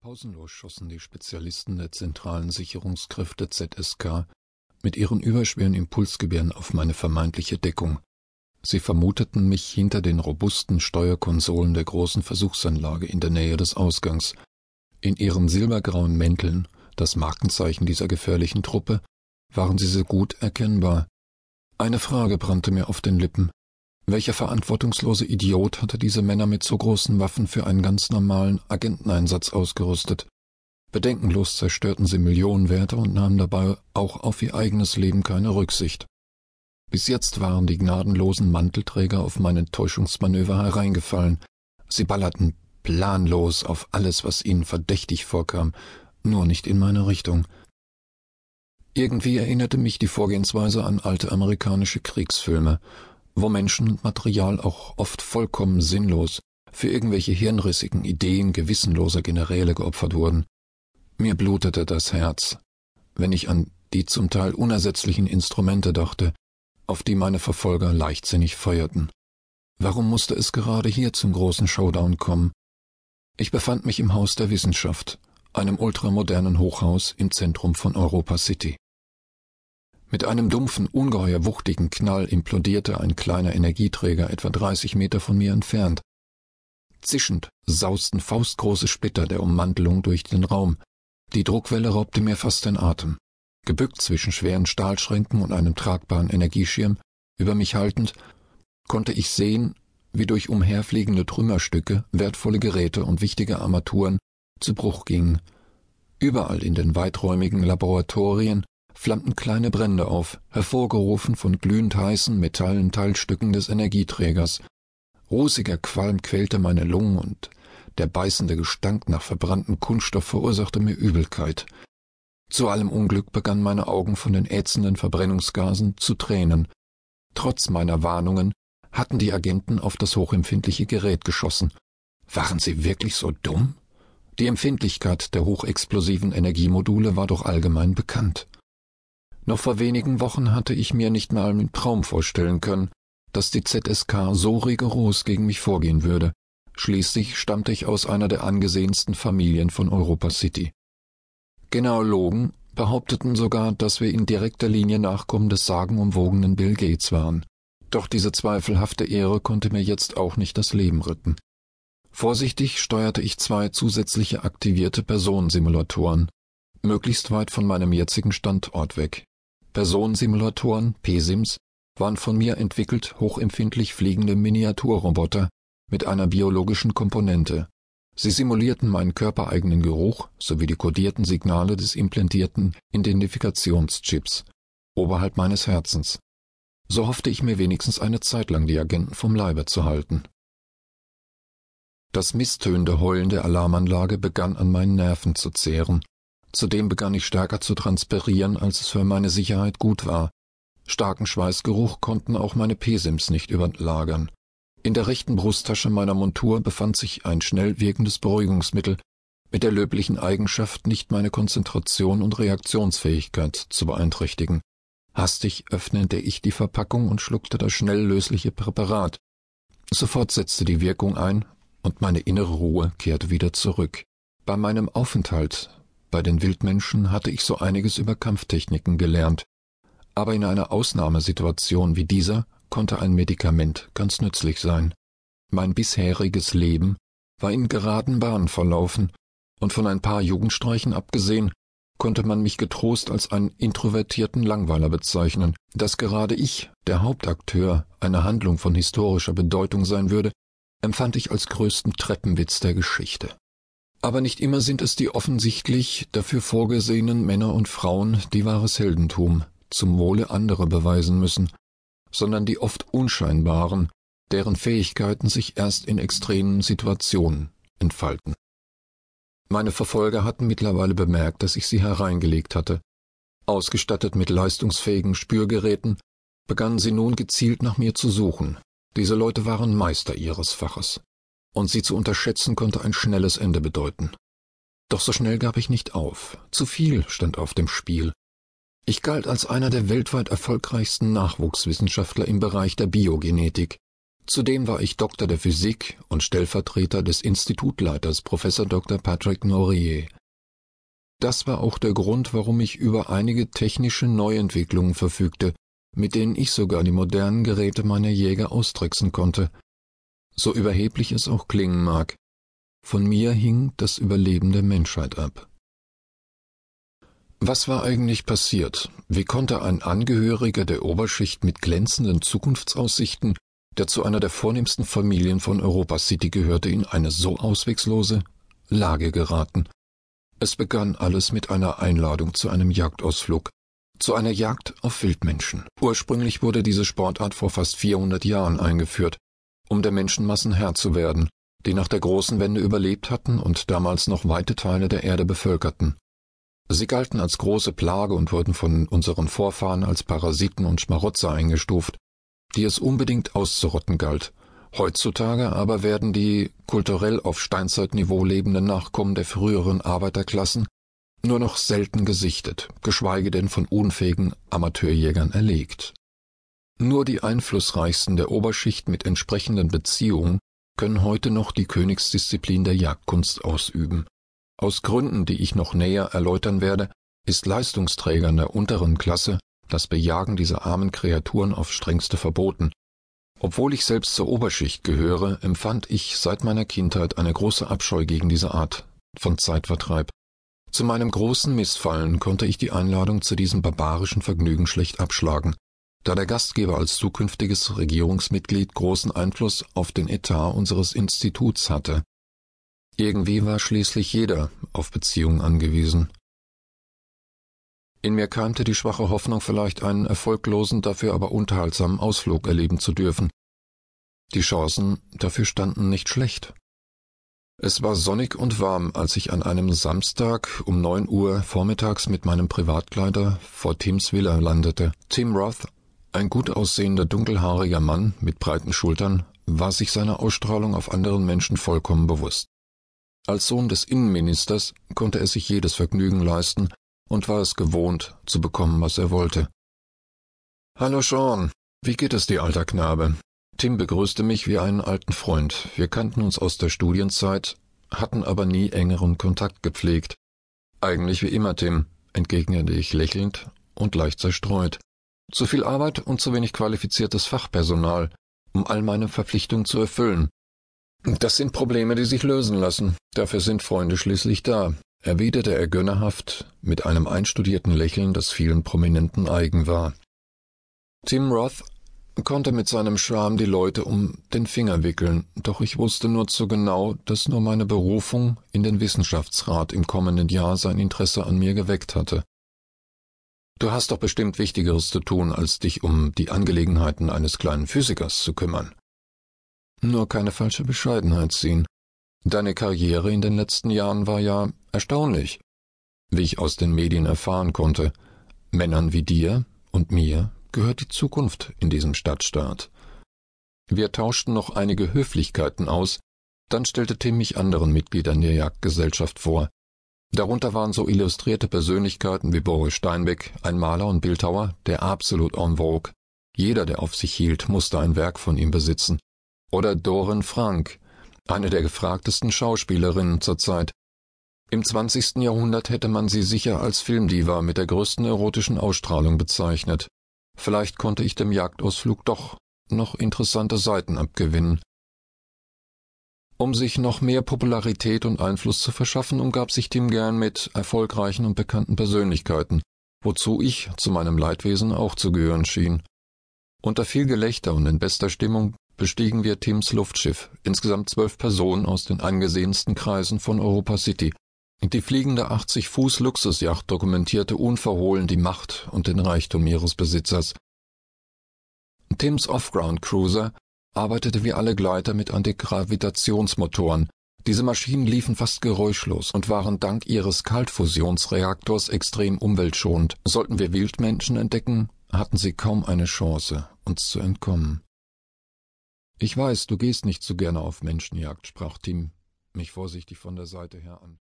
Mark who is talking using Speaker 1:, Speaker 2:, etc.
Speaker 1: Pausenlos schossen die Spezialisten der zentralen Sicherungskräfte ZSK mit ihren überschweren Impulsgewehren auf meine vermeintliche Deckung. Sie vermuteten mich hinter den robusten Steuerkonsolen der großen Versuchsanlage in der Nähe des Ausgangs. In ihren silbergrauen Mänteln, das Markenzeichen dieser gefährlichen Truppe, waren sie so gut erkennbar. Eine Frage brannte mir auf den Lippen. Welcher verantwortungslose Idiot hatte diese Männer mit so großen Waffen für einen ganz normalen Agenteneinsatz ausgerüstet? Bedenkenlos zerstörten sie Millionenwerte und nahmen dabei auch auf ihr eigenes Leben keine Rücksicht. Bis jetzt waren die gnadenlosen Mantelträger auf meine Täuschungsmanöver hereingefallen. Sie ballerten planlos auf alles, was ihnen verdächtig vorkam, nur nicht in meine Richtung. Irgendwie erinnerte mich die Vorgehensweise an alte amerikanische Kriegsfilme, wo Menschen und Material auch oft vollkommen sinnlos für irgendwelche hirnrissigen Ideen gewissenloser Generäle geopfert wurden. Mir blutete das Herz, wenn ich an die zum Teil unersetzlichen Instrumente dachte, auf die meine Verfolger leichtsinnig feuerten. Warum musste es gerade hier zum großen Showdown kommen? Ich befand mich im Haus der Wissenschaft, einem ultramodernen Hochhaus im Zentrum von Europa City. Mit einem dumpfen, ungeheuer wuchtigen Knall implodierte ein kleiner Energieträger etwa 30 Meter von mir entfernt. Zischend sausten faustgroße Splitter der Ummantelung durch den Raum. Die Druckwelle raubte mir fast den Atem. Gebückt zwischen schweren Stahlschränken und einem tragbaren Energieschirm, über mich haltend, konnte ich sehen, wie durch umherfliegende Trümmerstücke wertvolle Geräte und wichtige Armaturen zu Bruch gingen. Überall in den weiträumigen Laboratorien flammten kleine Brände auf, hervorgerufen von glühend heißen metallenen Teilstücken des Energieträgers. Rußiger Qualm quälte meine Lungen und der beißende Gestank nach verbranntem Kunststoff verursachte mir Übelkeit. Zu allem Unglück begannen meine Augen von den ätzenden Verbrennungsgasen zu tränen. Trotz meiner Warnungen hatten die Agenten auf das hochempfindliche Gerät geschossen. Waren sie wirklich so dumm? Die Empfindlichkeit der hochexplosiven Energiemodule war doch allgemein bekannt. Noch vor wenigen Wochen hatte ich mir nicht mal im Traum vorstellen können, dass die ZSK so rigoros gegen mich vorgehen würde. Schließlich stammte ich aus einer der angesehensten Familien von Europa City. Genealogen behaupteten sogar, dass wir in direkter Linie Nachkommen des sagenumwogenen Bill Gates waren. Doch diese zweifelhafte Ehre konnte mir jetzt auch nicht das Leben retten. Vorsichtig steuerte ich zwei zusätzliche aktivierte Personensimulatoren, möglichst weit von meinem jetzigen Standort weg. Personensimulatoren, PSIMs, waren von mir entwickelt hochempfindlich fliegende Miniaturroboter mit einer biologischen Komponente. Sie simulierten meinen körpereigenen Geruch sowie die kodierten Signale des implantierten Identifikationschips oberhalb meines Herzens. So hoffte ich mir wenigstens eine Zeit lang die Agenten vom Leibe zu halten. Das misstönende Heulen der Alarmanlage begann an meinen Nerven zu zehren, Zudem begann ich stärker zu transpirieren, als es für meine Sicherheit gut war. Starken Schweißgeruch konnten auch meine Pesims nicht überlagern. In der rechten Brusttasche meiner Montur befand sich ein schnell wirkendes Beruhigungsmittel, mit der löblichen Eigenschaft, nicht meine Konzentration und Reaktionsfähigkeit zu beeinträchtigen. Hastig öffnete ich die Verpackung und schluckte das schnell lösliche Präparat. Sofort setzte die Wirkung ein, und meine innere Ruhe kehrte wieder zurück. Bei meinem Aufenthalt bei den Wildmenschen hatte ich so einiges über Kampftechniken gelernt, aber in einer Ausnahmesituation wie dieser konnte ein Medikament ganz nützlich sein. Mein bisheriges Leben war in geraden Bahnen verlaufen, und von ein paar Jugendstreichen abgesehen, konnte man mich getrost als einen introvertierten Langweiler bezeichnen. Dass gerade ich, der Hauptakteur, einer Handlung von historischer Bedeutung sein würde, empfand ich als größten Treppenwitz der Geschichte. Aber nicht immer sind es die offensichtlich dafür vorgesehenen Männer und Frauen, die wahres Heldentum zum Wohle anderer beweisen müssen, sondern die oft unscheinbaren, deren Fähigkeiten sich erst in extremen Situationen entfalten. Meine Verfolger hatten mittlerweile bemerkt, dass ich sie hereingelegt hatte. Ausgestattet mit leistungsfähigen Spürgeräten begannen sie nun gezielt nach mir zu suchen. Diese Leute waren Meister ihres Faches und sie zu unterschätzen konnte ein schnelles Ende bedeuten. Doch so schnell gab ich nicht auf. Zu viel stand auf dem Spiel. Ich galt als einer der weltweit erfolgreichsten Nachwuchswissenschaftler im Bereich der Biogenetik. Zudem war ich Doktor der Physik und Stellvertreter des Institutleiters Professor Dr. Patrick Norier. Das war auch der Grund, warum ich über einige technische Neuentwicklungen verfügte, mit denen ich sogar die modernen Geräte meiner Jäger austricksen konnte. So überheblich es auch klingen mag, von mir hing das Überleben der Menschheit ab. Was war eigentlich passiert? Wie konnte ein Angehöriger der Oberschicht mit glänzenden Zukunftsaussichten, der zu einer der vornehmsten Familien von Europa City gehörte, in eine so auswegslose Lage geraten? Es begann alles mit einer Einladung zu einem Jagdausflug, zu einer Jagd auf Wildmenschen. Ursprünglich wurde diese Sportart vor fast 400 Jahren eingeführt, um der Menschenmassen Herr zu werden, die nach der großen Wende überlebt hatten und damals noch weite Teile der Erde bevölkerten. Sie galten als große Plage und wurden von unseren Vorfahren als Parasiten und Schmarotzer eingestuft, die es unbedingt auszurotten galt. Heutzutage aber werden die kulturell auf Steinzeitniveau lebenden Nachkommen der früheren Arbeiterklassen nur noch selten gesichtet, geschweige denn von unfähigen Amateurjägern erlegt. Nur die einflussreichsten der Oberschicht mit entsprechenden Beziehungen können heute noch die Königsdisziplin der Jagdkunst ausüben. Aus Gründen, die ich noch näher erläutern werde, ist Leistungsträgern der unteren Klasse das Bejagen dieser armen Kreaturen aufs strengste verboten. Obwohl ich selbst zur Oberschicht gehöre, empfand ich seit meiner Kindheit eine große Abscheu gegen diese Art von Zeitvertreib. Zu meinem großen Missfallen konnte ich die Einladung zu diesem barbarischen Vergnügen schlecht abschlagen, da der Gastgeber als zukünftiges Regierungsmitglied großen Einfluss auf den Etat unseres Instituts hatte. Irgendwie war schließlich jeder auf Beziehungen angewiesen. In mir keimte die schwache Hoffnung, vielleicht einen erfolglosen, dafür aber unterhaltsamen Ausflug erleben zu dürfen. Die Chancen dafür standen nicht schlecht. Es war sonnig und warm, als ich an einem Samstag um neun Uhr vormittags mit meinem Privatkleider vor Tims Villa landete. Tim Roth, ein gut aussehender, dunkelhaariger Mann mit breiten Schultern, war sich seiner Ausstrahlung auf anderen Menschen vollkommen bewusst. Als Sohn des Innenministers konnte er sich jedes Vergnügen leisten und war es gewohnt, zu bekommen, was er wollte. Hallo Sean, wie geht es dir, alter Knabe? Tim begrüßte mich wie einen alten Freund. Wir kannten uns aus der Studienzeit, hatten aber nie engeren Kontakt gepflegt. Eigentlich wie immer, Tim, entgegnete ich lächelnd und leicht zerstreut. Zu viel Arbeit und zu wenig qualifiziertes Fachpersonal, um all meine Verpflichtungen zu erfüllen. Das sind Probleme, die sich lösen lassen. Dafür sind Freunde schließlich da, erwiderte er gönnerhaft mit einem einstudierten Lächeln, das vielen Prominenten eigen war. Tim Roth konnte mit seinem Charme die Leute um den Finger wickeln, doch ich wusste nur zu genau, dass nur meine Berufung in den Wissenschaftsrat im kommenden Jahr sein Interesse an mir geweckt hatte. Du hast doch bestimmt Wichtigeres zu tun, als dich um die Angelegenheiten eines kleinen Physikers zu kümmern. Nur keine falsche Bescheidenheit ziehen. Deine Karriere in den letzten Jahren war ja erstaunlich, wie ich aus den Medien erfahren konnte. Männern wie dir und mir gehört die Zukunft in diesem Stadtstaat. Wir tauschten noch einige Höflichkeiten aus, dann stellte Tim mich anderen Mitgliedern der Jagdgesellschaft vor. Darunter waren so illustrierte Persönlichkeiten wie Boris Steinbeck, ein Maler und Bildhauer, der absolut en vogue. Jeder, der auf sich hielt, musste ein Werk von ihm besitzen. Oder Dorin Frank, eine der gefragtesten Schauspielerinnen zur Zeit. Im 20. Jahrhundert hätte man sie sicher als Filmdiva mit der größten erotischen Ausstrahlung bezeichnet. Vielleicht konnte ich dem Jagdausflug doch noch interessante Seiten abgewinnen. Um sich noch mehr Popularität und Einfluss zu verschaffen, umgab sich Tim gern mit erfolgreichen und bekannten Persönlichkeiten, wozu ich zu meinem Leidwesen auch zu gehören schien. Unter viel Gelächter und in bester Stimmung bestiegen wir Tims Luftschiff, insgesamt zwölf Personen aus den angesehensten Kreisen von Europa City, die fliegende 80-Fuß-Luxusjacht dokumentierte unverhohlen die Macht und den Reichtum ihres Besitzers. Tims Off-Ground-Cruiser arbeitete wie alle Gleiter mit Antigravitationsmotoren. Diese Maschinen liefen fast geräuschlos und waren dank ihres Kaltfusionsreaktors extrem umweltschonend. Sollten wir Wildmenschen entdecken, hatten sie kaum eine Chance, uns zu entkommen. Ich weiß, du gehst nicht so gerne auf Menschenjagd, sprach Tim mich vorsichtig von der Seite her an.